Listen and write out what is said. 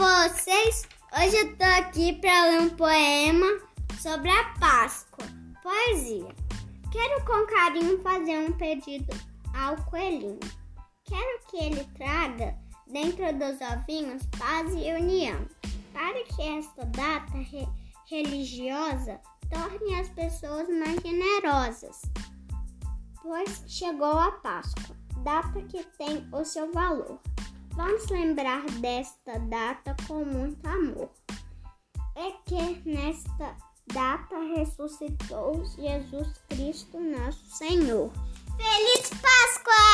vocês? Hoje eu tô aqui para ler um poema sobre a Páscoa. Poesia. Quero com carinho fazer um pedido ao coelhinho. Quero que ele traga dentro dos ovinhos paz e união, para que esta data re religiosa torne as pessoas mais generosas. Pois chegou a Páscoa, data que tem o seu valor. Vamos lembrar desta data com muito amor. É que nesta data ressuscitou Jesus Cristo, nosso Senhor. Feliz Páscoa!